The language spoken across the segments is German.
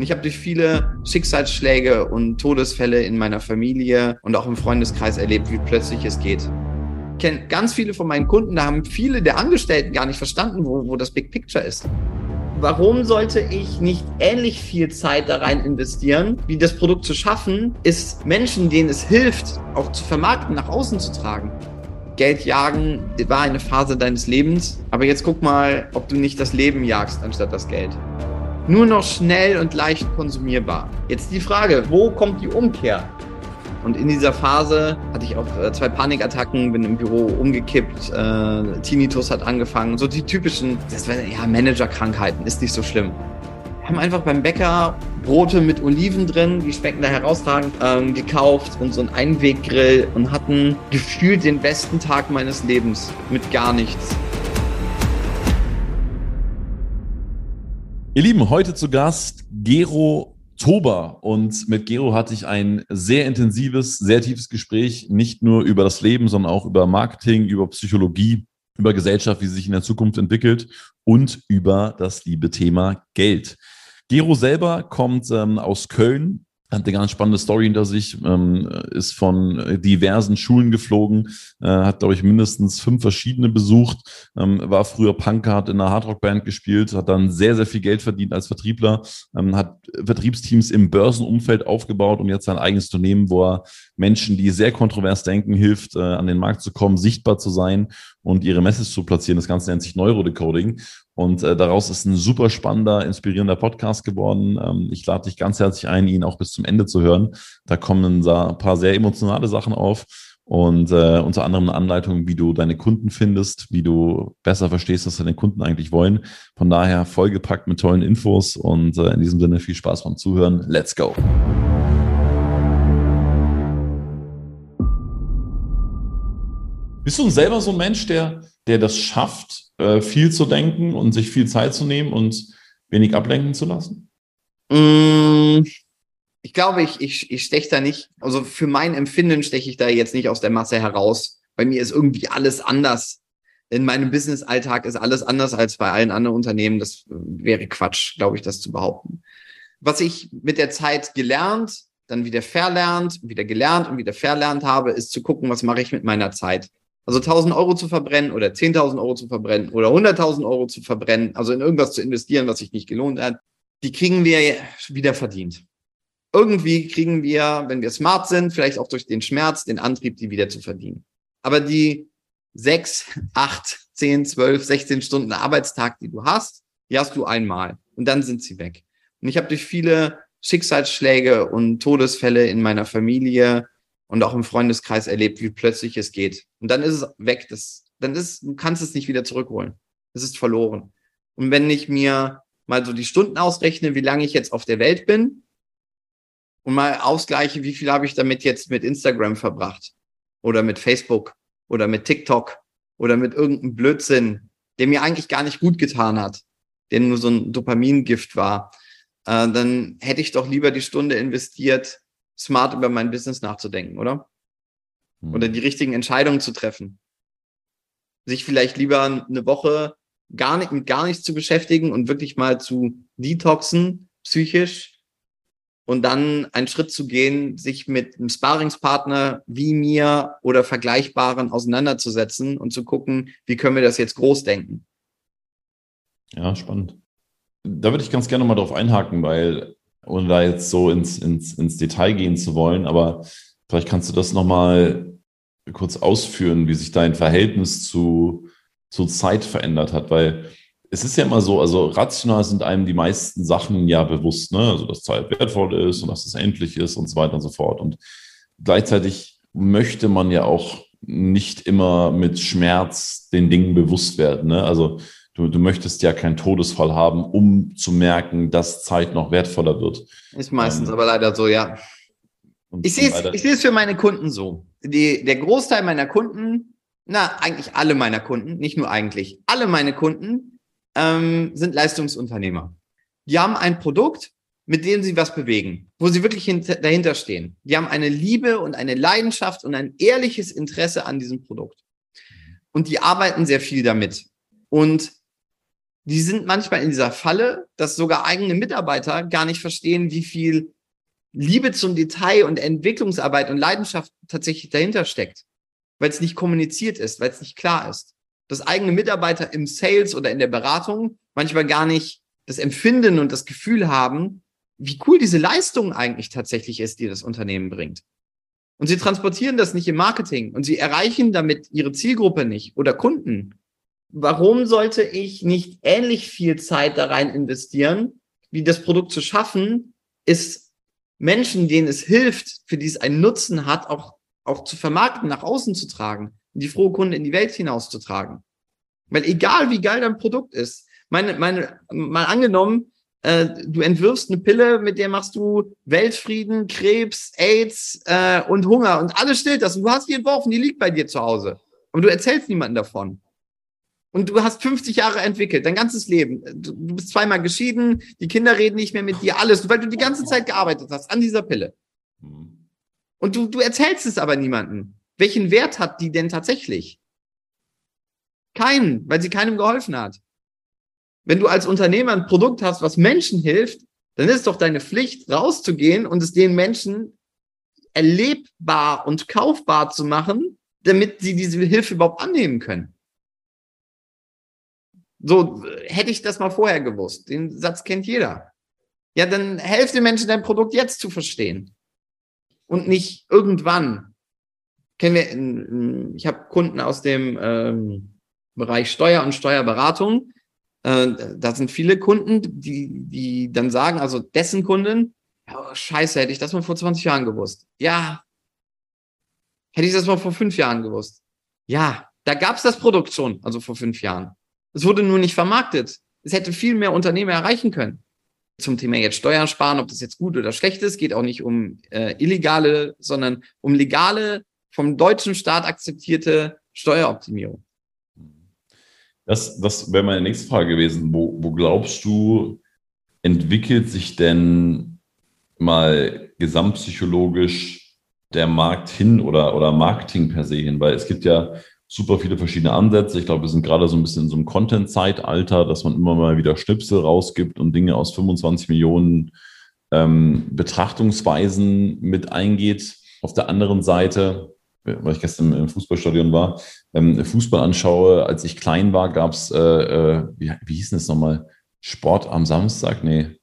Und ich habe durch viele Schicksalsschläge und Todesfälle in meiner Familie und auch im Freundeskreis erlebt, wie plötzlich es geht. Ich kenne ganz viele von meinen Kunden, da haben viele der Angestellten gar nicht verstanden, wo, wo das Big Picture ist. Warum sollte ich nicht ähnlich viel Zeit da rein investieren, wie das Produkt zu schaffen, ist Menschen, denen es hilft, auch zu vermarkten, nach außen zu tragen. Geld jagen war eine Phase deines Lebens, aber jetzt guck mal, ob du nicht das Leben jagst anstatt das Geld nur noch schnell und leicht konsumierbar. Jetzt die Frage, wo kommt die Umkehr? Und in dieser Phase hatte ich auch äh, zwei Panikattacken, bin im Büro umgekippt, äh, Tinnitus hat angefangen, so die typischen, das war, ja, Managerkrankheiten, ist nicht so schlimm. Wir haben einfach beim Bäcker Brote mit Oliven drin, die schmecken da herausragend, ähm, gekauft und so einen Einweggrill und hatten gefühlt den besten Tag meines Lebens mit gar nichts. Ihr Lieben, heute zu Gast Gero Tober. Und mit Gero hatte ich ein sehr intensives, sehr tiefes Gespräch, nicht nur über das Leben, sondern auch über Marketing, über Psychologie, über Gesellschaft, wie sie sich in der Zukunft entwickelt und über das liebe Thema Geld. Gero selber kommt ähm, aus Köln, hat eine ganz spannende Story hinter sich, ähm, ist von diversen Schulen geflogen, äh, hat, glaube ich, mindestens fünf verschiedene besucht, ähm, war früher Punker, hat in einer Hardrock-Band gespielt, hat dann sehr, sehr viel Geld verdient als Vertriebler, ähm, hat Vertriebsteams im Börsenumfeld aufgebaut und jetzt sein eigenes Unternehmen, wo er Menschen, die sehr kontrovers denken, hilft, äh, an den Markt zu kommen, sichtbar zu sein und ihre Message zu platzieren. Das Ganze nennt sich Neurodecoding. Und äh, daraus ist ein super spannender, inspirierender Podcast geworden. Ähm, ich lade dich ganz herzlich ein, ihn auch bis zum Ende zu hören. Da kommen ein paar sehr emotionale Sachen auf und äh, unter anderem eine Anleitung, wie du deine Kunden findest, wie du besser verstehst, was deine Kunden eigentlich wollen. Von daher vollgepackt mit tollen Infos und äh, in diesem Sinne viel Spaß beim Zuhören. Let's go! Bist du selber so ein Mensch, der, der das schafft, äh, viel zu denken und sich viel Zeit zu nehmen und wenig ablenken zu lassen? Mm, ich glaube, ich, ich, ich steche da nicht, also für mein Empfinden steche ich da jetzt nicht aus der Masse heraus. Bei mir ist irgendwie alles anders. In meinem Business-Alltag ist alles anders als bei allen anderen Unternehmen. Das wäre Quatsch, glaube ich, das zu behaupten. Was ich mit der Zeit gelernt, dann wieder verlernt, wieder gelernt und wieder verlernt habe, ist zu gucken, was mache ich mit meiner Zeit. Also 1000 Euro zu verbrennen oder 10.000 Euro zu verbrennen oder 100.000 Euro zu verbrennen, also in irgendwas zu investieren, was sich nicht gelohnt hat, die kriegen wir wieder verdient. Irgendwie kriegen wir, wenn wir smart sind, vielleicht auch durch den Schmerz, den Antrieb, die wieder zu verdienen. Aber die sechs, acht, zehn, zwölf, 16 Stunden Arbeitstag, die du hast, die hast du einmal und dann sind sie weg. Und ich habe durch viele Schicksalsschläge und Todesfälle in meiner Familie und auch im Freundeskreis erlebt, wie plötzlich es geht. Und dann ist es weg. Das, dann ist, du kannst es nicht wieder zurückholen. Es ist verloren. Und wenn ich mir mal so die Stunden ausrechne, wie lange ich jetzt auf der Welt bin und mal ausgleiche, wie viel habe ich damit jetzt mit Instagram verbracht oder mit Facebook oder mit TikTok oder mit irgendeinem Blödsinn, der mir eigentlich gar nicht gut getan hat, der nur so ein Dopamingift war, äh, dann hätte ich doch lieber die Stunde investiert, smart über mein Business nachzudenken, oder? Hm. Oder die richtigen Entscheidungen zu treffen. Sich vielleicht lieber eine Woche gar nicht, mit gar nichts zu beschäftigen und wirklich mal zu detoxen, psychisch, und dann einen Schritt zu gehen, sich mit einem Sparingspartner wie mir oder Vergleichbaren auseinanderzusetzen und zu gucken, wie können wir das jetzt groß denken. Ja, spannend. Da würde ich ganz gerne mal drauf einhaken, weil ohne da jetzt so ins, ins, ins Detail gehen zu wollen, aber vielleicht kannst du das nochmal kurz ausführen, wie sich dein Verhältnis zu, zu Zeit verändert hat, weil es ist ja immer so, also rational sind einem die meisten Sachen ja bewusst, ne? Also dass Zeit wertvoll ist und dass es endlich ist und so weiter und so fort. Und gleichzeitig möchte man ja auch nicht immer mit Schmerz den Dingen bewusst werden. Ne? Also Du, du möchtest ja keinen Todesfall haben, um zu merken, dass Zeit noch wertvoller wird. Ist meistens ähm, aber leider so, ja. Ich sehe es ich sehe es für meine Kunden so. Die, der Großteil meiner Kunden, na, eigentlich alle meiner Kunden, nicht nur eigentlich, alle meine Kunden ähm, sind Leistungsunternehmer. Die haben ein Produkt, mit dem sie was bewegen, wo sie wirklich dahinter stehen. Die haben eine Liebe und eine Leidenschaft und ein ehrliches Interesse an diesem Produkt. Und die arbeiten sehr viel damit. Und die sind manchmal in dieser Falle, dass sogar eigene Mitarbeiter gar nicht verstehen, wie viel Liebe zum Detail und Entwicklungsarbeit und Leidenschaft tatsächlich dahinter steckt, weil es nicht kommuniziert ist, weil es nicht klar ist. Dass eigene Mitarbeiter im Sales oder in der Beratung manchmal gar nicht das Empfinden und das Gefühl haben, wie cool diese Leistung eigentlich tatsächlich ist, die das Unternehmen bringt. Und sie transportieren das nicht im Marketing und sie erreichen damit ihre Zielgruppe nicht oder Kunden. Warum sollte ich nicht ähnlich viel Zeit da rein investieren, wie das Produkt zu schaffen, ist Menschen, denen es hilft, für die es einen Nutzen hat, auch, auch zu vermarkten, nach außen zu tragen die frohe Kunde in die Welt hinauszutragen. Weil egal wie geil dein Produkt ist, meine, meine, mal angenommen, äh, du entwirfst eine Pille, mit der machst du Weltfrieden, Krebs, AIDS äh, und Hunger und alles stillt das. Und du hast die entworfen, die liegt bei dir zu Hause. Aber du erzählst niemandem davon. Und du hast 50 Jahre entwickelt, dein ganzes Leben. Du, du bist zweimal geschieden, die Kinder reden nicht mehr mit dir, alles, weil du die ganze Zeit gearbeitet hast an dieser Pille. Mhm. Und du, du erzählst es aber niemandem. Welchen Wert hat die denn tatsächlich? Keinen, weil sie keinem geholfen hat. Wenn du als Unternehmer ein Produkt hast, was Menschen hilft, dann ist es doch deine Pflicht, rauszugehen und es den Menschen erlebbar und kaufbar zu machen, damit sie diese Hilfe überhaupt annehmen können. So, hätte ich das mal vorher gewusst. Den Satz kennt jeder. Ja, dann helft den Menschen, dein Produkt jetzt zu verstehen. Und nicht irgendwann. Kennen wir, ich habe Kunden aus dem ähm, Bereich Steuer und Steuerberatung. Äh, da sind viele Kunden, die, die dann sagen, also dessen Kunden, oh, scheiße, hätte ich das mal vor 20 Jahren gewusst. Ja. Hätte ich das mal vor fünf Jahren gewusst. Ja, da gab es das Produkt schon, also vor fünf Jahren. Es wurde nur nicht vermarktet. Es hätte viel mehr Unternehmen erreichen können. Zum Thema jetzt Steuern sparen, ob das jetzt gut oder schlecht ist, geht auch nicht um äh, illegale, sondern um legale, vom deutschen Staat akzeptierte Steueroptimierung. Das, das wäre meine nächste Frage gewesen. Wo, wo glaubst du, entwickelt sich denn mal gesamtpsychologisch der Markt hin oder, oder Marketing per se hin? Weil es gibt ja super viele verschiedene Ansätze. Ich glaube, wir sind gerade so ein bisschen in so einem Content-Zeitalter, dass man immer mal wieder Schnipsel rausgibt und Dinge aus 25 Millionen ähm, Betrachtungsweisen mit eingeht. Auf der anderen Seite, weil ich gestern im Fußballstadion war, ähm, Fußball anschaue, als ich klein war, gab es, äh, äh, wie, wie hieß das nochmal? Sport am Samstag? Nee,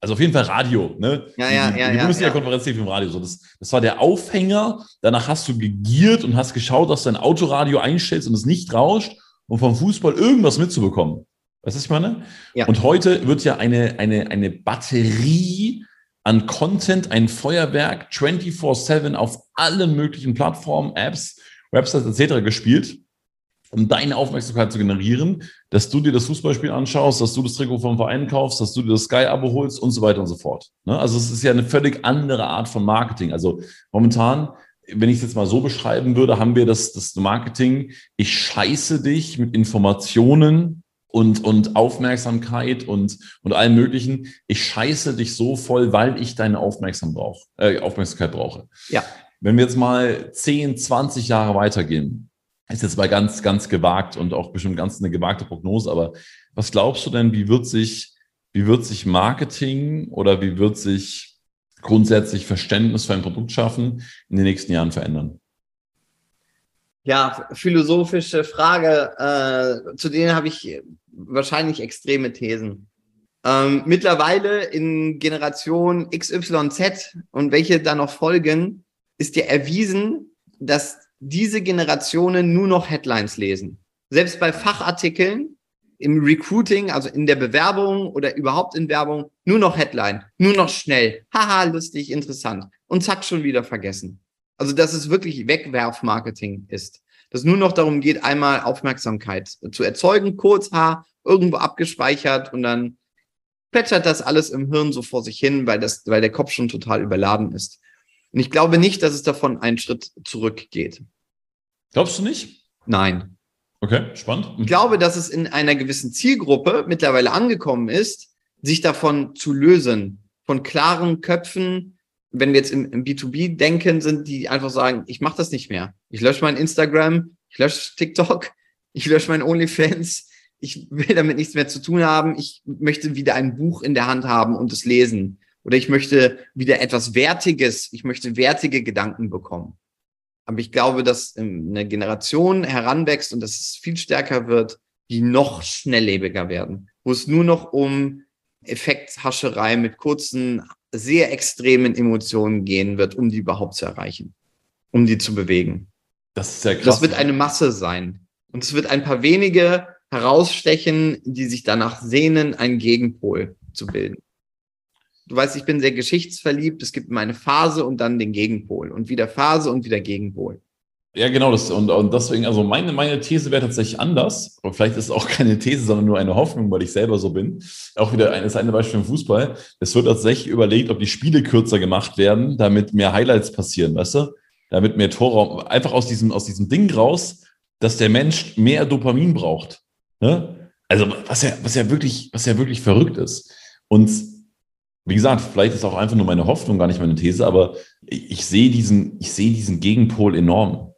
also auf jeden Fall Radio, ne? Ja, ja, die, ja. Die Bundesliga-Konferenz lief im Radio. So, das, das war der Aufhänger. Danach hast du gegiert und hast geschaut, dass du dein Autoradio einstellst und es nicht rauscht, um vom Fußball irgendwas mitzubekommen. Weißt du, was ich meine? Ja. Und heute wird ja eine, eine, eine Batterie an Content, ein Feuerwerk 24-7 auf allen möglichen Plattformen, Apps, Websites etc. gespielt um deine Aufmerksamkeit zu generieren, dass du dir das Fußballspiel anschaust, dass du das Trikot vom Verein kaufst, dass du dir das Sky-Abo holst und so weiter und so fort. Ne? Also es ist ja eine völlig andere Art von Marketing. Also momentan, wenn ich es jetzt mal so beschreiben würde, haben wir das, das Marketing, ich scheiße dich mit Informationen und, und Aufmerksamkeit und, und allem Möglichen. Ich scheiße dich so voll, weil ich deine Aufmerksam brauch, äh, Aufmerksamkeit brauche. Ja. Wenn wir jetzt mal 10, 20 Jahre weitergehen, ist jetzt mal ganz, ganz gewagt und auch bestimmt ganz eine gewagte Prognose. Aber was glaubst du denn, wie wird sich, wie wird sich Marketing oder wie wird sich grundsätzlich Verständnis für ein Produkt schaffen in den nächsten Jahren verändern? Ja, philosophische Frage, äh, zu denen habe ich wahrscheinlich extreme Thesen. Ähm, mittlerweile in Generation XYZ und welche da noch folgen, ist ja erwiesen, dass diese Generationen nur noch Headlines lesen. Selbst bei Fachartikeln im Recruiting, also in der Bewerbung oder überhaupt in Werbung, nur noch Headline, nur noch schnell. Haha, lustig, interessant. Und zack, schon wieder vergessen. Also, dass es wirklich Wegwerfmarketing ist. Dass nur noch darum geht, einmal Aufmerksamkeit zu erzeugen, kurz, ha, irgendwo abgespeichert und dann plätschert das alles im Hirn so vor sich hin, weil das, weil der Kopf schon total überladen ist. Und ich glaube nicht, dass es davon einen Schritt zurückgeht. Glaubst du nicht? Nein. Okay, spannend. Ich glaube, dass es in einer gewissen Zielgruppe mittlerweile angekommen ist, sich davon zu lösen, von klaren Köpfen. Wenn wir jetzt im, im B2B denken, sind die einfach sagen, ich mache das nicht mehr. Ich lösche mein Instagram, ich lösche TikTok, ich lösche mein OnlyFans, ich will damit nichts mehr zu tun haben. Ich möchte wieder ein Buch in der Hand haben und es lesen. Oder ich möchte wieder etwas Wertiges, ich möchte wertige Gedanken bekommen. Aber ich glaube, dass eine Generation heranwächst und dass es viel stärker wird, die noch schnelllebiger werden, wo es nur noch um Effekthascherei mit kurzen, sehr extremen Emotionen gehen wird, um die überhaupt zu erreichen, um die zu bewegen. Das ist ja krass. Das wird eine Masse sein. Und es wird ein paar wenige herausstechen, die sich danach sehnen, einen Gegenpol zu bilden. Du weißt, ich bin sehr geschichtsverliebt. Es gibt meine Phase und dann den Gegenpol und wieder Phase und wieder Gegenpol. Ja, genau. Das, und, und deswegen, also meine, meine These wäre tatsächlich anders. Aber vielleicht ist es auch keine These, sondern nur eine Hoffnung, weil ich selber so bin. Auch wieder ein, ist ein Beispiel im Fußball. Es wird tatsächlich überlegt, ob die Spiele kürzer gemacht werden, damit mehr Highlights passieren, weißt du? Damit mehr Tore, einfach aus diesem, aus diesem Ding raus, dass der Mensch mehr Dopamin braucht. Ne? Also, was ja, was ja wirklich, was ja wirklich verrückt ist. Und wie gesagt, vielleicht ist auch einfach nur meine Hoffnung, gar nicht meine These, aber ich, sehe diesen, ich sehe diesen Gegenpol enorm.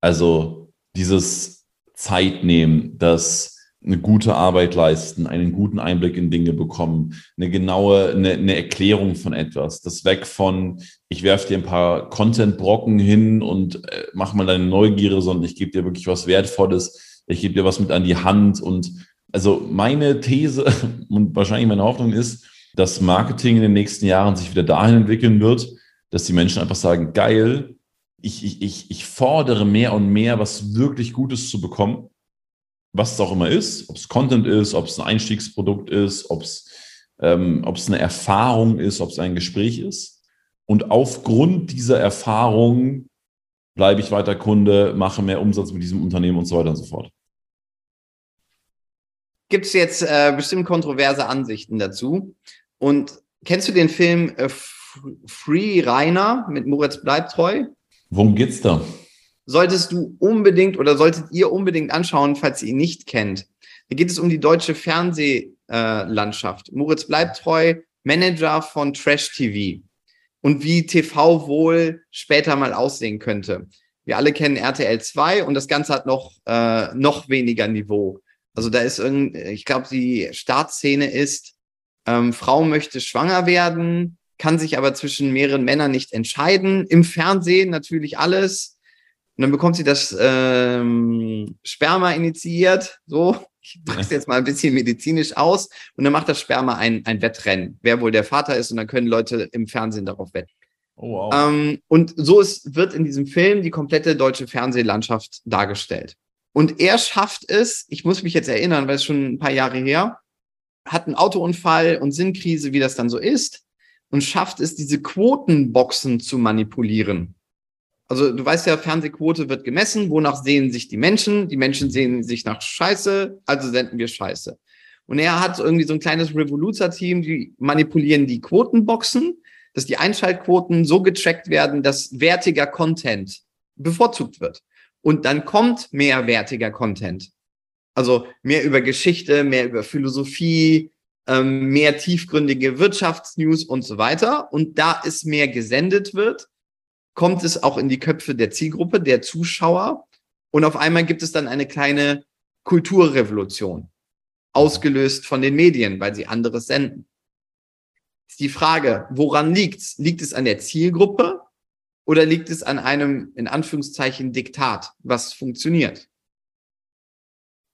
Also dieses Zeit nehmen, das eine gute Arbeit leisten, einen guten Einblick in Dinge bekommen, eine genaue, eine, eine Erklärung von etwas. Das weg von, ich werfe dir ein paar Content-Brocken hin und äh, mach mal deine Neugierde, sondern ich gebe dir wirklich was Wertvolles, ich gebe dir was mit an die Hand. Und also meine These und wahrscheinlich meine Hoffnung ist, dass Marketing in den nächsten Jahren sich wieder dahin entwickeln wird, dass die Menschen einfach sagen, geil, ich, ich, ich, ich fordere mehr und mehr, was wirklich Gutes zu bekommen, was es auch immer ist, ob es Content ist, ob es ein Einstiegsprodukt ist, ob es ähm, ob es eine Erfahrung ist, ob es ein Gespräch ist. Und aufgrund dieser Erfahrung bleibe ich weiter Kunde, mache mehr Umsatz mit diesem Unternehmen und so weiter und so fort. Gibt es jetzt äh, bestimmt kontroverse Ansichten dazu? Und kennst du den Film äh, Free Rainer mit Moritz Bleibtreu? Worum geht's da? Solltest du unbedingt oder solltet ihr unbedingt anschauen, falls ihr ihn nicht kennt. Da geht es um die deutsche Fernsehlandschaft. Äh, Moritz bleibt treu, Manager von Trash TV und wie TV wohl später mal aussehen könnte. Wir alle kennen RTL 2 und das Ganze hat noch, äh, noch weniger Niveau. Also da ist irgendwie, ich glaube, die Startszene ist, ähm, Frau möchte schwanger werden, kann sich aber zwischen mehreren Männern nicht entscheiden. Im Fernsehen natürlich alles. Und dann bekommt sie das ähm, Sperma initiiert. So, ich drücke es jetzt mal ein bisschen medizinisch aus. Und dann macht das Sperma ein, ein Wettrennen, wer wohl der Vater ist. Und dann können Leute im Fernsehen darauf wetten. Oh, wow. ähm, und so ist, wird in diesem Film die komplette deutsche Fernsehlandschaft dargestellt. Und er schafft es, ich muss mich jetzt erinnern, weil es schon ein paar Jahre her, hat einen Autounfall und Sinnkrise, wie das dann so ist und schafft es, diese Quotenboxen zu manipulieren. Also du weißt ja, Fernsehquote wird gemessen, wonach sehen sich die Menschen? Die Menschen sehen sich nach Scheiße, also senden wir Scheiße. Und er hat irgendwie so ein kleines Revoluzer-Team, die manipulieren die Quotenboxen, dass die Einschaltquoten so getrackt werden, dass wertiger Content bevorzugt wird. Und dann kommt mehr wertiger Content. Also mehr über Geschichte, mehr über Philosophie, ähm, mehr tiefgründige Wirtschaftsnews und so weiter. Und da es mehr gesendet wird, kommt es auch in die Köpfe der Zielgruppe, der Zuschauer. Und auf einmal gibt es dann eine kleine Kulturrevolution, ausgelöst von den Medien, weil sie anderes senden. Ist die Frage, woran liegt's? Liegt es an der Zielgruppe oder liegt es an einem, in Anführungszeichen, Diktat, was funktioniert?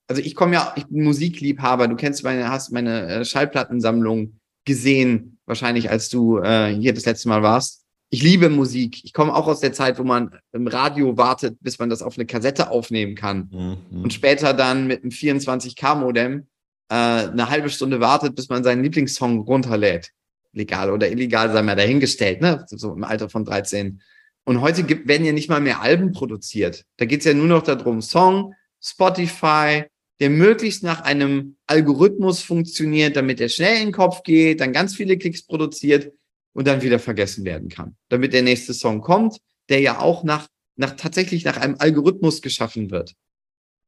also ich komme ja, ich bin Musikliebhaber, du kennst meine, hast meine äh, Schallplattensammlung gesehen, wahrscheinlich als du äh, hier das letzte Mal warst. Ich liebe Musik. Ich komme auch aus der Zeit, wo man im Radio wartet, bis man das auf eine Kassette aufnehmen kann. Mhm. Und später dann mit einem 24K-Modem äh, eine halbe Stunde wartet, bis man seinen Lieblingssong runterlädt. Legal oder illegal, sei mal dahingestellt, ne? So im Alter von 13. Und heute gibt, werden ja nicht mal mehr Alben produziert. Da geht's ja nur noch darum, Song, Spotify, der möglichst nach einem Algorithmus funktioniert, damit er schnell in den Kopf geht, dann ganz viele Klicks produziert und dann wieder vergessen werden kann. Damit der nächste Song kommt, der ja auch nach, nach tatsächlich nach einem Algorithmus geschaffen wird.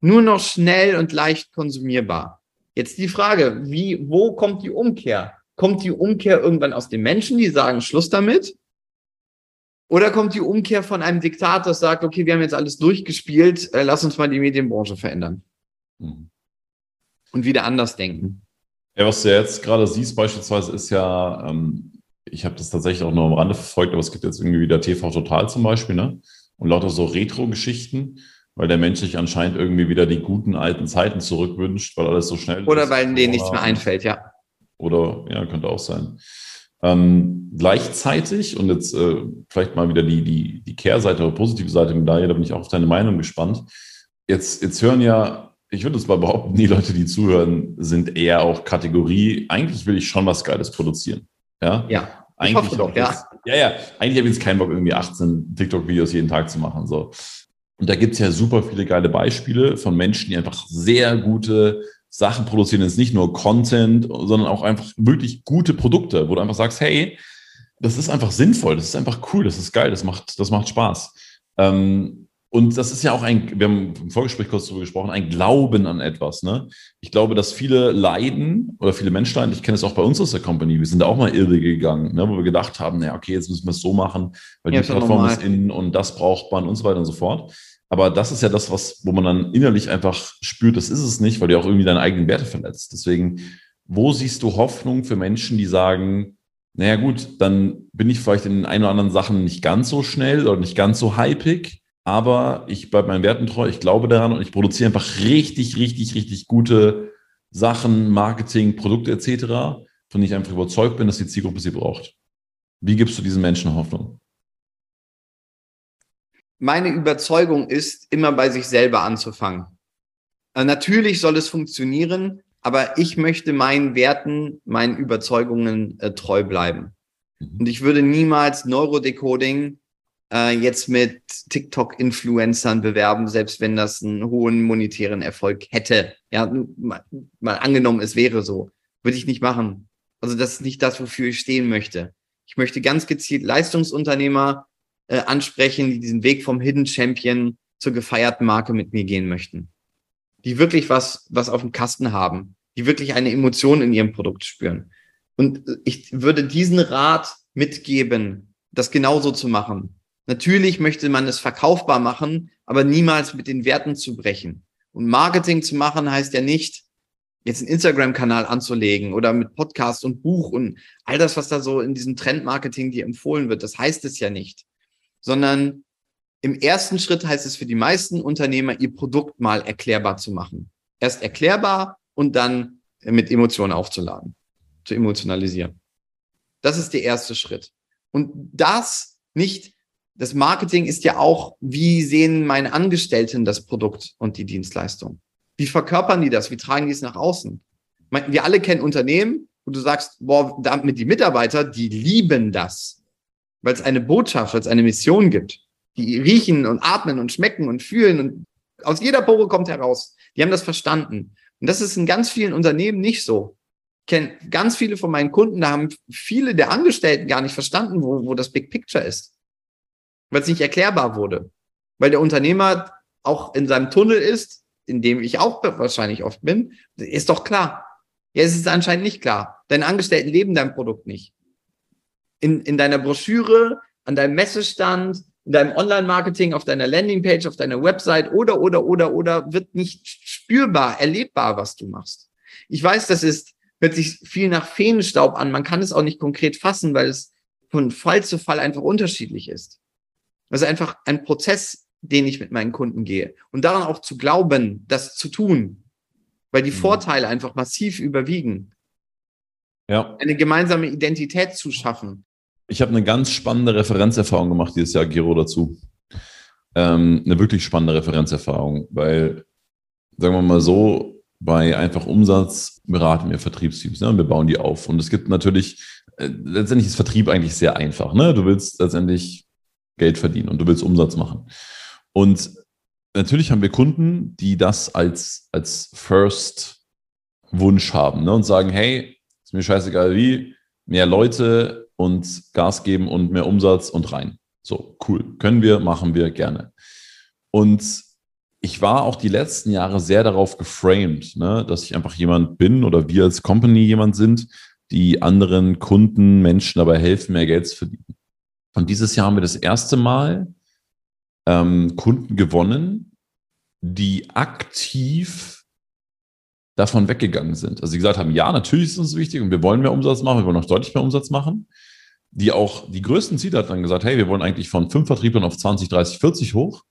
Nur noch schnell und leicht konsumierbar. Jetzt die Frage, wie, wo kommt die Umkehr? Kommt die Umkehr irgendwann aus den Menschen, die sagen Schluss damit? Oder kommt die Umkehr von einem Diktator, sagt, okay, wir haben jetzt alles durchgespielt, äh, lass uns mal die Medienbranche verändern? Mhm. und wieder anders denken. Ja, was du jetzt gerade siehst beispielsweise ist ja, ähm, ich habe das tatsächlich auch nur am Rande verfolgt, aber es gibt jetzt irgendwie wieder TV Total zum Beispiel, ne? Und lauter so Retro-Geschichten, weil der Mensch sich anscheinend irgendwie wieder die guten alten Zeiten zurückwünscht, weil alles so schnell Oder ist. weil denen nichts mehr einfällt, ja. Oder, ja, könnte auch sein. Ähm, gleichzeitig, und jetzt äh, vielleicht mal wieder die, die, die Kehrseite oder positive Seite mit da bin ich auch auf deine Meinung gespannt. Jetzt, jetzt hören ja, ich würde es mal behaupten, die Leute, die zuhören, sind eher auch Kategorie, eigentlich will ich schon was Geiles produzieren. Ja. Ja. Eigentlich ich doch, ja. Ja, ja. Eigentlich habe ich jetzt keinen Bock, irgendwie 18 TikTok-Videos jeden Tag zu machen. So. Und da gibt es ja super viele geile Beispiele von Menschen, die einfach sehr gute Sachen produzieren. Jetzt nicht nur Content, sondern auch einfach wirklich gute Produkte, wo du einfach sagst, hey, das ist einfach sinnvoll, das ist einfach cool, das ist geil, das macht, das macht Spaß. Ähm, und das ist ja auch ein, wir haben im Vorgespräch kurz darüber gesprochen, ein Glauben an etwas. Ne? Ich glaube, dass viele leiden oder viele Menschen leiden. Ich kenne es auch bei uns aus der Company. Wir sind da auch mal irre gegangen, ne? wo wir gedacht haben, naja, okay, jetzt müssen wir es so machen, weil ja, die Plattform ist in und das braucht man und so weiter und so fort. Aber das ist ja das, was, wo man dann innerlich einfach spürt, das ist es nicht, weil du auch irgendwie deine eigenen Werte verletzt. Deswegen, wo siehst du Hoffnung für Menschen, die sagen, naja gut, dann bin ich vielleicht in den ein oder anderen Sachen nicht ganz so schnell oder nicht ganz so hypig, aber ich bleibe meinen Werten treu, ich glaube daran und ich produziere einfach richtig, richtig, richtig gute Sachen, Marketing, Produkte etc., von denen ich einfach überzeugt bin, dass die Zielgruppe sie braucht. Wie gibst du diesen Menschen Hoffnung? Meine Überzeugung ist, immer bei sich selber anzufangen. Äh, natürlich soll es funktionieren, aber ich möchte meinen Werten, meinen Überzeugungen äh, treu bleiben. Mhm. Und ich würde niemals Neurodecoding äh, jetzt mit TikTok-Influencern bewerben, selbst wenn das einen hohen monetären Erfolg hätte. Ja, mal, mal angenommen, es wäre so. Würde ich nicht machen. Also das ist nicht das, wofür ich stehen möchte. Ich möchte ganz gezielt Leistungsunternehmer äh, ansprechen, die diesen Weg vom Hidden Champion zur gefeierten Marke mit mir gehen möchten. Die wirklich was, was auf dem Kasten haben, die wirklich eine Emotion in ihrem Produkt spüren. Und ich würde diesen Rat mitgeben, das genauso zu machen. Natürlich möchte man es verkaufbar machen, aber niemals mit den Werten zu brechen. Und Marketing zu machen heißt ja nicht, jetzt einen Instagram-Kanal anzulegen oder mit Podcast und Buch und all das, was da so in diesem Trendmarketing dir empfohlen wird. Das heißt es ja nicht, sondern im ersten Schritt heißt es für die meisten Unternehmer, ihr Produkt mal erklärbar zu machen. Erst erklärbar und dann mit Emotionen aufzuladen, zu emotionalisieren. Das ist der erste Schritt. Und das nicht das Marketing ist ja auch, wie sehen meine Angestellten das Produkt und die Dienstleistung? Wie verkörpern die das? Wie tragen die es nach außen? Wir alle kennen Unternehmen, wo du sagst, boah, damit die Mitarbeiter, die lieben das, weil es eine Botschaft, weil es eine Mission gibt. Die riechen und atmen und schmecken und fühlen und aus jeder Pore kommt heraus. Die haben das verstanden. Und das ist in ganz vielen Unternehmen nicht so. Ich kenne ganz viele von meinen Kunden, da haben viele der Angestellten gar nicht verstanden, wo, wo das Big Picture ist weil es nicht erklärbar wurde. Weil der Unternehmer auch in seinem Tunnel ist, in dem ich auch wahrscheinlich oft bin, ist doch klar. Ja, es ist anscheinend nicht klar. Deine Angestellten leben dein Produkt nicht. In, in deiner Broschüre, an deinem Messestand, in deinem Online-Marketing, auf deiner Landingpage, auf deiner Website oder, oder, oder, oder wird nicht spürbar, erlebbar, was du machst. Ich weiß, das ist, hört sich viel nach Feenstaub an. Man kann es auch nicht konkret fassen, weil es von Fall zu Fall einfach unterschiedlich ist. Das ist einfach ein Prozess, den ich mit meinen Kunden gehe. Und daran auch zu glauben, das zu tun, weil die mhm. Vorteile einfach massiv überwiegen. Ja. Eine gemeinsame Identität zu schaffen. Ich habe eine ganz spannende Referenzerfahrung gemacht dieses Jahr, Gero, dazu. Ähm, eine wirklich spannende Referenzerfahrung, weil, sagen wir mal so, bei einfach Umsatz beraten wir Vertriebsteams ne, und wir bauen die auf. Und es gibt natürlich, äh, letztendlich ist Vertrieb eigentlich sehr einfach. Ne? Du willst letztendlich Geld verdienen und du willst Umsatz machen. Und natürlich haben wir Kunden, die das als, als First Wunsch haben ne? und sagen, hey, ist mir scheißegal wie, mehr Leute und Gas geben und mehr Umsatz und rein. So, cool. Können wir, machen wir gerne. Und ich war auch die letzten Jahre sehr darauf geframed, ne, dass ich einfach jemand bin oder wir als Company jemand sind, die anderen Kunden, Menschen dabei helfen, mehr Geld zu verdienen. Und dieses Jahr haben wir das erste Mal ähm, Kunden gewonnen, die aktiv davon weggegangen sind. Also sie gesagt haben, ja, natürlich ist uns wichtig und wir wollen mehr Umsatz machen, wir wollen noch deutlich mehr Umsatz machen. Die auch die größten Ziele hatten dann gesagt, hey, wir wollen eigentlich von fünf Vertrieblern auf 20, 30, 40 hoch.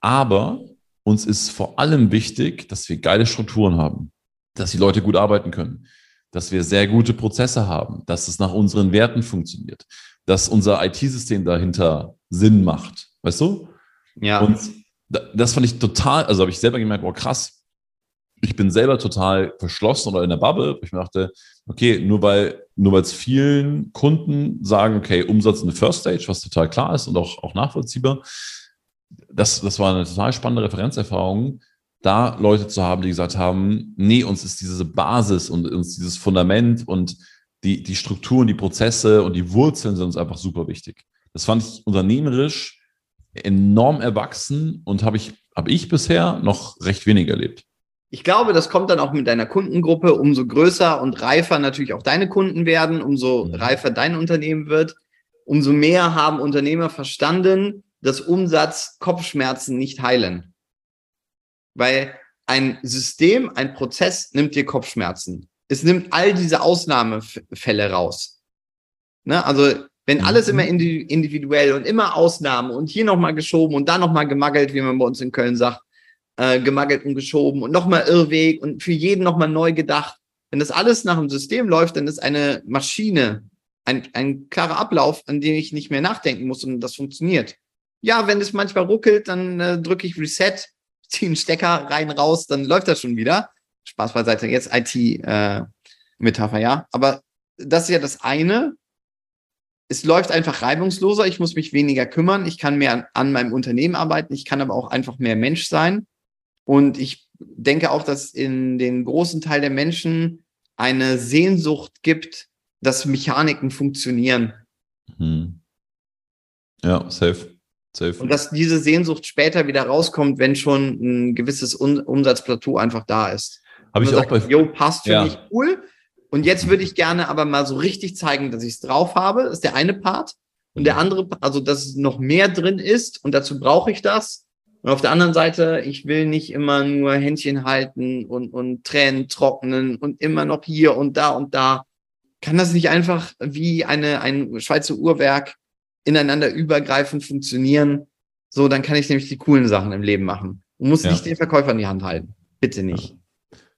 Aber uns ist vor allem wichtig, dass wir geile Strukturen haben, dass die Leute gut arbeiten können, dass wir sehr gute Prozesse haben, dass es nach unseren Werten funktioniert, dass unser IT-System dahinter Sinn macht. Weißt du? Ja. Und das fand ich total, also habe ich selber gemerkt, boah, krass, ich bin selber total verschlossen oder in der Bubble. Ich dachte, okay, nur weil nur weil es vielen Kunden sagen, okay, Umsatz in der First Stage, was total klar ist und auch, auch nachvollziehbar. Das, das war eine total spannende Referenzerfahrung, da Leute zu haben, die gesagt haben, nee, uns ist diese Basis und uns dieses Fundament und die, die Strukturen, die Prozesse und die Wurzeln sind uns einfach super wichtig. Das fand ich unternehmerisch enorm erwachsen und habe ich, habe ich bisher noch recht wenig erlebt. Ich glaube, das kommt dann auch mit deiner Kundengruppe. Umso größer und reifer natürlich auch deine Kunden werden, umso mhm. reifer dein Unternehmen wird, umso mehr haben Unternehmer verstanden, dass Umsatz Kopfschmerzen nicht heilen. Weil ein System, ein Prozess nimmt dir Kopfschmerzen. Es nimmt all diese Ausnahmefälle raus. Ne? Also wenn alles mhm. immer individuell und immer Ausnahmen und hier nochmal geschoben und da nochmal gemaggelt, wie man bei uns in Köln sagt, äh, gemaggelt und geschoben und nochmal Irrweg und für jeden nochmal neu gedacht. Wenn das alles nach dem System läuft, dann ist eine Maschine ein, ein klarer Ablauf, an dem ich nicht mehr nachdenken muss und das funktioniert. Ja, wenn es manchmal ruckelt, dann äh, drücke ich Reset, ziehe einen Stecker rein, raus, dann läuft das schon wieder. Spaß beiseite, jetzt IT-Metapher, äh, ja. Aber das ist ja das eine. Es läuft einfach reibungsloser, ich muss mich weniger kümmern, ich kann mehr an, an meinem Unternehmen arbeiten, ich kann aber auch einfach mehr Mensch sein. Und ich denke auch, dass in den großen Teil der Menschen eine Sehnsucht gibt, dass Mechaniken funktionieren. Hm. Ja, safe. safe. Und dass diese Sehnsucht später wieder rauskommt, wenn schon ein gewisses Umsatzplateau einfach da ist. Habe ich auch sagt, bei. Jo, passt für ja. mich cool. Und jetzt würde ich gerne aber mal so richtig zeigen, dass ich es drauf habe. Das ist der eine Part. Und der mhm. andere, also dass noch mehr drin ist und dazu brauche ich das. Und auf der anderen Seite, ich will nicht immer nur Händchen halten und, und Tränen trocknen und immer noch hier und da und da. Kann das nicht einfach wie eine, ein Schweizer Uhrwerk ineinander übergreifend funktionieren? So, dann kann ich nämlich die coolen Sachen im Leben machen und muss ja. nicht den Verkäufer in die Hand halten. Bitte nicht.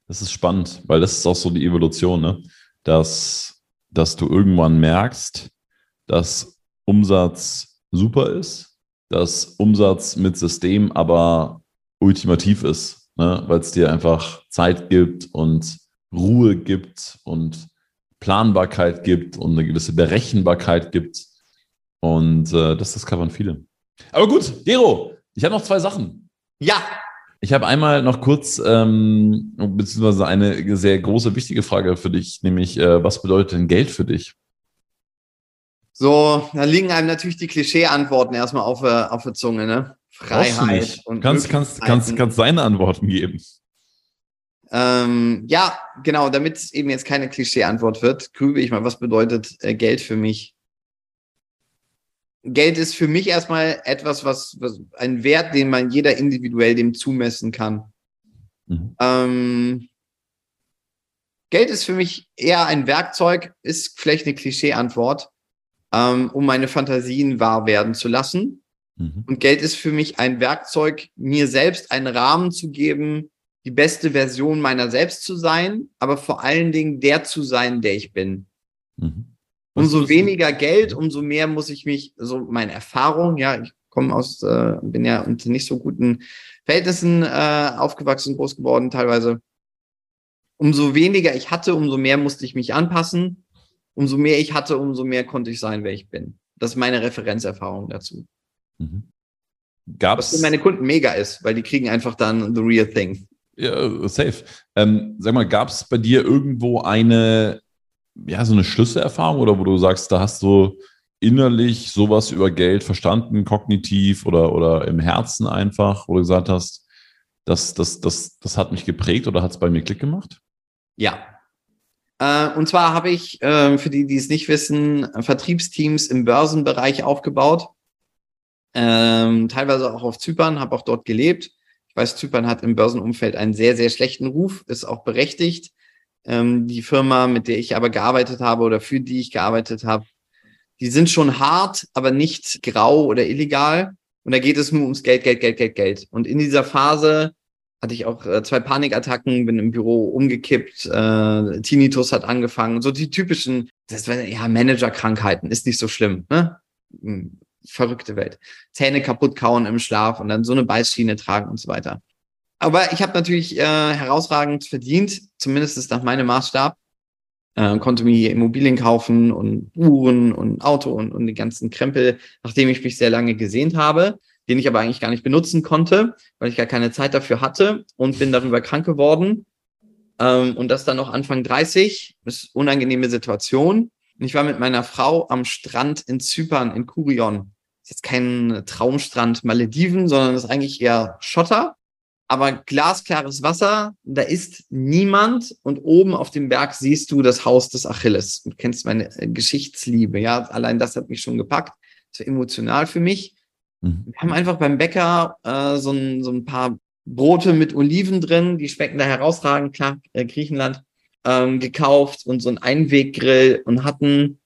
Das ist spannend, weil das ist auch so die Evolution, ne? dass, dass du irgendwann merkst, dass Umsatz super ist dass Umsatz mit System aber ultimativ ist, ne? weil es dir einfach Zeit gibt und Ruhe gibt und Planbarkeit gibt und eine gewisse Berechenbarkeit gibt. Und äh, das discovern viele. Aber gut, Gero, ich habe noch zwei Sachen. Ja. Ich habe einmal noch kurz, ähm, beziehungsweise eine sehr große, wichtige Frage für dich, nämlich, äh, was bedeutet denn Geld für dich? So, da liegen einem natürlich die Klischee-Antworten erstmal auf, auf der Zunge, ne? Freiheit. Und kannst, kannst, kannst, kannst deine Antworten geben. Ähm, ja, genau, damit es eben jetzt keine Klischee-Antwort wird, grübe ich mal, was bedeutet äh, Geld für mich? Geld ist für mich erstmal etwas, was, was ein Wert, den man jeder individuell dem zumessen kann. Mhm. Ähm, Geld ist für mich eher ein Werkzeug, ist vielleicht eine Klischee-Antwort, ähm, um meine Fantasien wahr werden zu lassen. Mhm. Und Geld ist für mich ein Werkzeug, mir selbst einen Rahmen zu geben, die beste Version meiner selbst zu sein, aber vor allen Dingen der zu sein, der ich bin. Mhm. Umso weniger Geld, umso mehr muss ich mich, so meine Erfahrung, ja, ich komme aus, äh, bin ja unter nicht so guten Verhältnissen äh, aufgewachsen, groß geworden teilweise. Umso weniger ich hatte, umso mehr musste ich mich anpassen umso mehr ich hatte, umso mehr konnte ich sein, wer ich bin. Das ist meine Referenzerfahrung dazu. Mhm. Gab's, Was für meine Kunden mega ist, weil die kriegen einfach dann the real thing. Ja, safe. Ähm, sag mal, gab es bei dir irgendwo eine, ja, so eine Schlüsselerfahrung oder wo du sagst, da hast du innerlich sowas über Geld verstanden, kognitiv oder, oder im Herzen einfach, wo du gesagt hast, das, das, das, das hat mich geprägt oder hat es bei mir Klick gemacht? Ja, und zwar habe ich, äh, für die, die es nicht wissen, Vertriebsteams im Börsenbereich aufgebaut. Ähm, teilweise auch auf Zypern, habe auch dort gelebt. Ich weiß, Zypern hat im Börsenumfeld einen sehr, sehr schlechten Ruf, ist auch berechtigt. Ähm, die Firma, mit der ich aber gearbeitet habe oder für die ich gearbeitet habe, die sind schon hart, aber nicht grau oder illegal. Und da geht es nur ums Geld, Geld, Geld, Geld, Geld. Und in dieser Phase hatte ich auch äh, zwei Panikattacken, bin im Büro umgekippt, äh, Tinnitus hat angefangen, so die typischen, das war ja Managerkrankheiten, ist nicht so schlimm, ne? Hm, verrückte Welt. Zähne kaputt kauen im Schlaf und dann so eine Beißschiene tragen und so weiter. Aber ich habe natürlich äh, herausragend verdient, zumindest nach meinem Maßstab. Äh, konnte mir Immobilien kaufen und Uhren und Auto und, und den ganzen Krempel, nachdem ich mich sehr lange gesehnt habe den ich aber eigentlich gar nicht benutzen konnte, weil ich gar keine Zeit dafür hatte und bin darüber krank geworden. Ähm, und das dann noch Anfang 30, das ist eine unangenehme Situation. Und ich war mit meiner Frau am Strand in Zypern, in Kurion. Das ist jetzt kein Traumstrand Malediven, sondern ist eigentlich eher Schotter. Aber glasklares Wasser, da ist niemand und oben auf dem Berg siehst du das Haus des Achilles. Du kennst meine äh, Geschichtsliebe, ja. Allein das hat mich schon gepackt. Das war emotional für mich. Mhm. Wir haben einfach beim Bäcker äh, so, ein, so ein paar Brote mit Oliven drin, die schmecken da herausragend, klar, äh, Griechenland, ähm, gekauft und so ein Einweggrill und hatten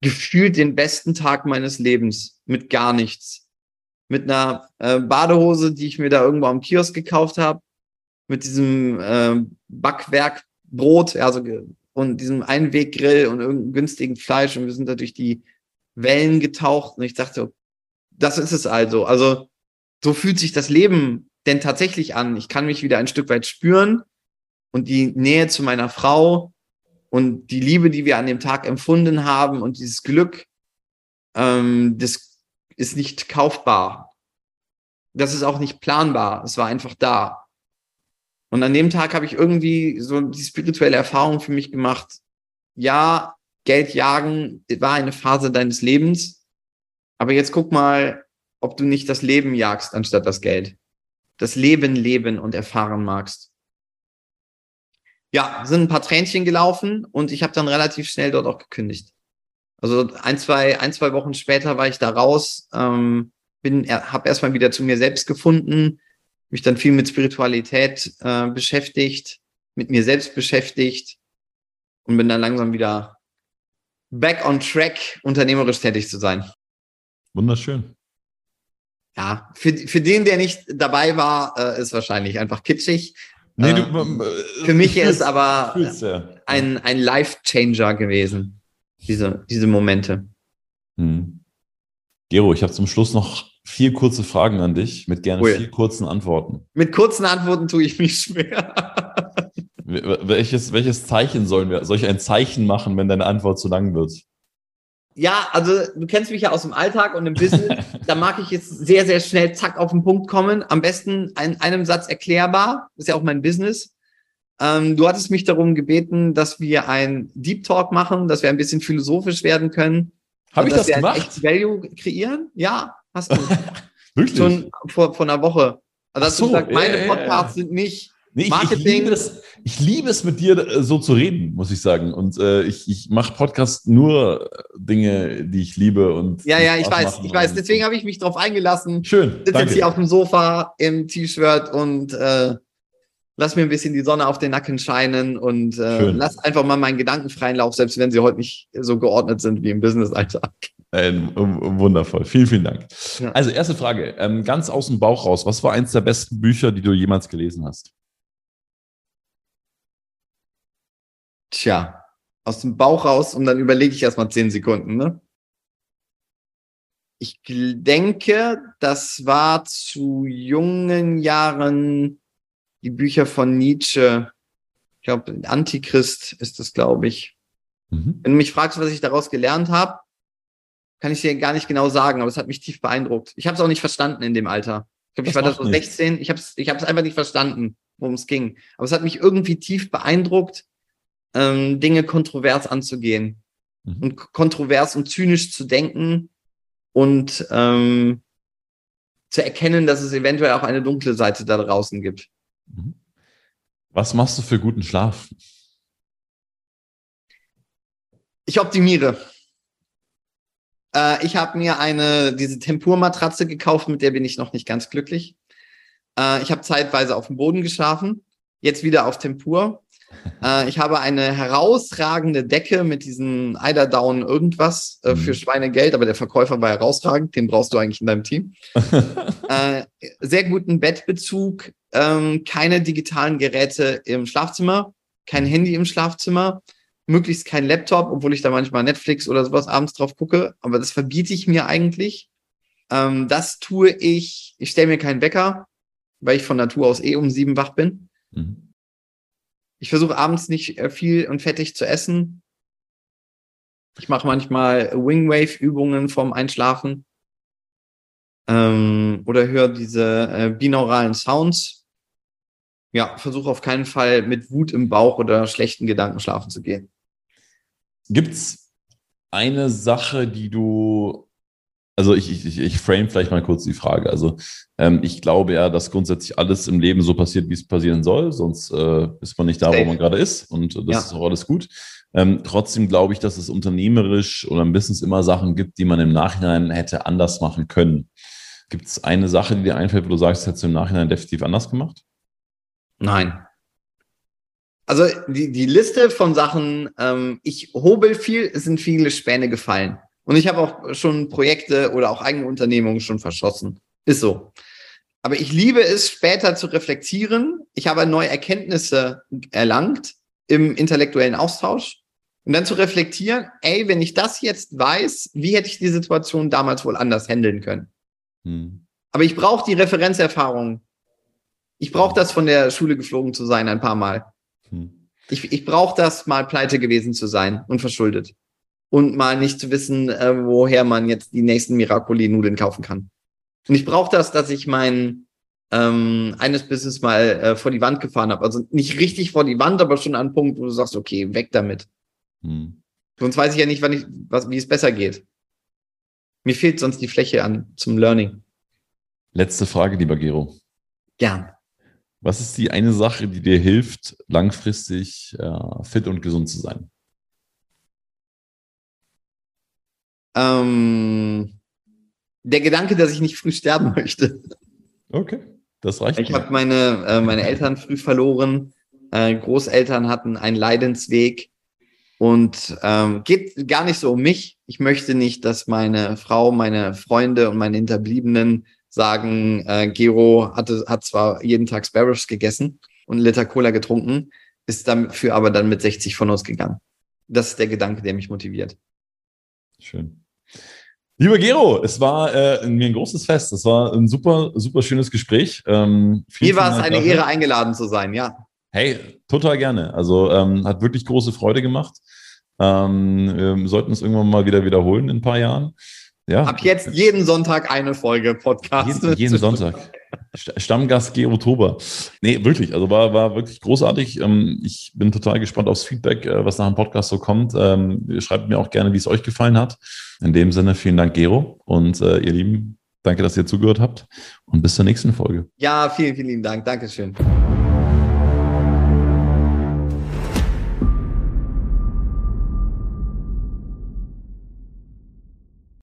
gefühlt den besten Tag meines Lebens mit gar nichts. Mit einer äh, Badehose, die ich mir da irgendwo am Kiosk gekauft habe, mit diesem äh, Backwerkbrot, also und diesem Einweggrill und irgendeinem günstigen Fleisch und wir sind da durch die Wellen getaucht und ich dachte, das ist es also. Also so fühlt sich das Leben denn tatsächlich an. Ich kann mich wieder ein Stück weit spüren und die Nähe zu meiner Frau und die Liebe, die wir an dem Tag empfunden haben und dieses Glück, ähm, das ist nicht kaufbar. Das ist auch nicht planbar. Es war einfach da. Und an dem Tag habe ich irgendwie so die spirituelle Erfahrung für mich gemacht. Ja, Geld jagen war eine Phase deines Lebens. Aber jetzt guck mal, ob du nicht das Leben jagst anstatt das Geld. Das Leben leben und erfahren magst. Ja, sind ein paar Tränchen gelaufen und ich habe dann relativ schnell dort auch gekündigt. Also ein, zwei, ein, zwei Wochen später war ich da raus, ähm, bin, habe erstmal wieder zu mir selbst gefunden, mich dann viel mit Spiritualität äh, beschäftigt, mit mir selbst beschäftigt und bin dann langsam wieder back on track, unternehmerisch tätig zu sein. Wunderschön. Ja, für, für den, der nicht dabei war, äh, ist wahrscheinlich einfach kitschig. Nee, du, ähm, äh, für mich ist aber ja. ein, ein Life-Changer gewesen, diese, diese Momente. Hm. Gero, ich habe zum Schluss noch vier kurze Fragen an dich mit gerne cool. vier kurzen Antworten. Mit kurzen Antworten tue ich mich schwer. welches, welches Zeichen sollen wir? Soll ich ein Zeichen machen, wenn deine Antwort zu lang wird? Ja, also du kennst mich ja aus dem Alltag und im Business. da mag ich jetzt sehr, sehr schnell zack auf den Punkt kommen. Am besten in einem Satz erklärbar. Das ist ja auch mein Business. Ähm, du hattest mich darum gebeten, dass wir ein Deep Talk machen, dass wir ein bisschen philosophisch werden können. Habe ich das gemacht? Ein Value kreieren? Ja, hast du. Wirklich? Schon vor, vor einer Woche. Also hast so, du gesagt, meine Podcasts sind nicht Nee, ich, ich, liebe es, ich liebe es, mit dir äh, so zu reden, muss ich sagen. Und äh, ich, ich mache Podcast nur äh, Dinge, die ich liebe. und Ja, ja, ich weiß, ich weiß. Deswegen habe ich mich drauf eingelassen. Schön. Sitze jetzt hier auf dem Sofa im T-Shirt und äh, lass mir ein bisschen die Sonne auf den Nacken scheinen und äh, lass einfach mal meinen Gedanken freien Lauf, selbst wenn sie heute nicht so geordnet sind wie im Business-Alltag. Ähm, wundervoll. Vielen, vielen Dank. Ja. Also, erste Frage. Ähm, ganz aus dem Bauch raus. Was war eins der besten Bücher, die du jemals gelesen hast? Tja, aus dem Bauch raus und dann überlege ich erstmal zehn Sekunden, ne? Ich denke, das war zu jungen Jahren die Bücher von Nietzsche. Ich glaube, Antichrist ist das, glaube ich. Mhm. Wenn du mich fragst, was ich daraus gelernt habe, kann ich dir gar nicht genau sagen, aber es hat mich tief beeindruckt. Ich habe es auch nicht verstanden in dem Alter. Ich glaube, ich war da so 16. Ich habe es ich einfach nicht verstanden, worum es ging. Aber es hat mich irgendwie tief beeindruckt ähm, Dinge kontrovers anzugehen mhm. und kontrovers und zynisch zu denken und ähm, zu erkennen, dass es eventuell auch eine dunkle Seite da draußen gibt. Mhm. Was machst du für guten Schlaf? Ich optimiere. Äh, ich habe mir eine diese Tempur-Matratze gekauft, mit der bin ich noch nicht ganz glücklich. Äh, ich habe zeitweise auf dem Boden geschlafen, jetzt wieder auf Tempur. Äh, ich habe eine herausragende Decke mit diesen Eiderdown irgendwas äh, für mhm. Schweinegeld, aber der Verkäufer war herausragend, den brauchst du eigentlich in deinem Team. äh, sehr guten Bettbezug, ähm, keine digitalen Geräte im Schlafzimmer, kein Handy im Schlafzimmer, möglichst kein Laptop, obwohl ich da manchmal Netflix oder sowas abends drauf gucke, aber das verbiete ich mir eigentlich. Ähm, das tue ich, ich stelle mir keinen Wecker, weil ich von Natur aus eh um sieben wach bin. Mhm. Ich versuche abends nicht äh, viel und fettig zu essen. Ich mache manchmal Wingwave-Übungen vorm Einschlafen. Ähm, oder höre diese äh, binauralen Sounds. Ja, versuche auf keinen Fall mit Wut im Bauch oder schlechten Gedanken schlafen zu gehen. Gibt's eine Sache, die du also ich, ich, ich frame vielleicht mal kurz die Frage. Also ähm, ich glaube ja, dass grundsätzlich alles im Leben so passiert, wie es passieren soll, sonst äh, ist man nicht da, wo man gerade ist und das ja. ist auch alles gut. Ähm, trotzdem glaube ich, dass es unternehmerisch oder im Business immer Sachen gibt, die man im Nachhinein hätte anders machen können. Gibt es eine Sache, die dir einfällt, wo du sagst, hättest du im Nachhinein definitiv anders gemacht? Nein. Also die, die Liste von Sachen, ähm, ich hobel viel, es sind viele Späne gefallen. Und ich habe auch schon Projekte oder auch eigene Unternehmungen schon verschossen. Ist so. Aber ich liebe es, später zu reflektieren. Ich habe neue Erkenntnisse erlangt im intellektuellen Austausch. Und dann zu reflektieren, ey, wenn ich das jetzt weiß, wie hätte ich die Situation damals wohl anders handeln können? Hm. Aber ich brauche die Referenzerfahrung. Ich brauche das von der Schule geflogen zu sein ein paar Mal. Hm. Ich, ich brauche das mal pleite gewesen zu sein und verschuldet und mal nicht zu wissen, äh, woher man jetzt die nächsten Miracoli-Nudeln kaufen kann. Und ich brauche das, dass ich mein ähm, eines Business mal äh, vor die Wand gefahren habe. Also nicht richtig vor die Wand, aber schon an einem Punkt, wo du sagst, okay, weg damit. Hm. Sonst weiß ich ja nicht, wann ich, was, wie es besser geht. Mir fehlt sonst die Fläche an zum Learning. Letzte Frage, lieber Gero. Gern. Was ist die eine Sache, die dir hilft, langfristig äh, fit und gesund zu sein? Ähm, der Gedanke, dass ich nicht früh sterben möchte. Okay, das reicht. Ich habe meine, äh, meine Eltern früh verloren. Äh, Großeltern hatten einen Leidensweg und ähm, geht gar nicht so um mich. Ich möchte nicht, dass meine Frau, meine Freunde und meine Hinterbliebenen sagen, äh, Gero hatte, hat zwar jeden Tag Sparrows gegessen und einen Liter Cola getrunken, ist dafür aber dann mit 60 von uns gegangen. Das ist der Gedanke, der mich motiviert. Schön. Lieber Gero, es war äh, mir ein großes Fest. Es war ein super, super schönes Gespräch. Ähm, Mir war es eine dafür. Ehre, eingeladen zu sein, ja. Hey, total gerne. Also ähm, hat wirklich große Freude gemacht. Ähm, wir sollten es irgendwann mal wieder wiederholen in ein paar Jahren. Ja. Ab jetzt jeden Sonntag eine Folge Podcast. Jeden, jeden Sonntag. Stammgast Gero Tober. Nee, wirklich. Also war, war wirklich großartig. Ähm, ich bin total gespannt aufs Feedback, äh, was nach dem Podcast so kommt. Ähm, schreibt mir auch gerne, wie es euch gefallen hat. In dem Sinne, vielen Dank, Gero. Und äh, ihr Lieben, danke, dass ihr zugehört habt. Und bis zur nächsten Folge. Ja, vielen, vielen Dank. Dankeschön.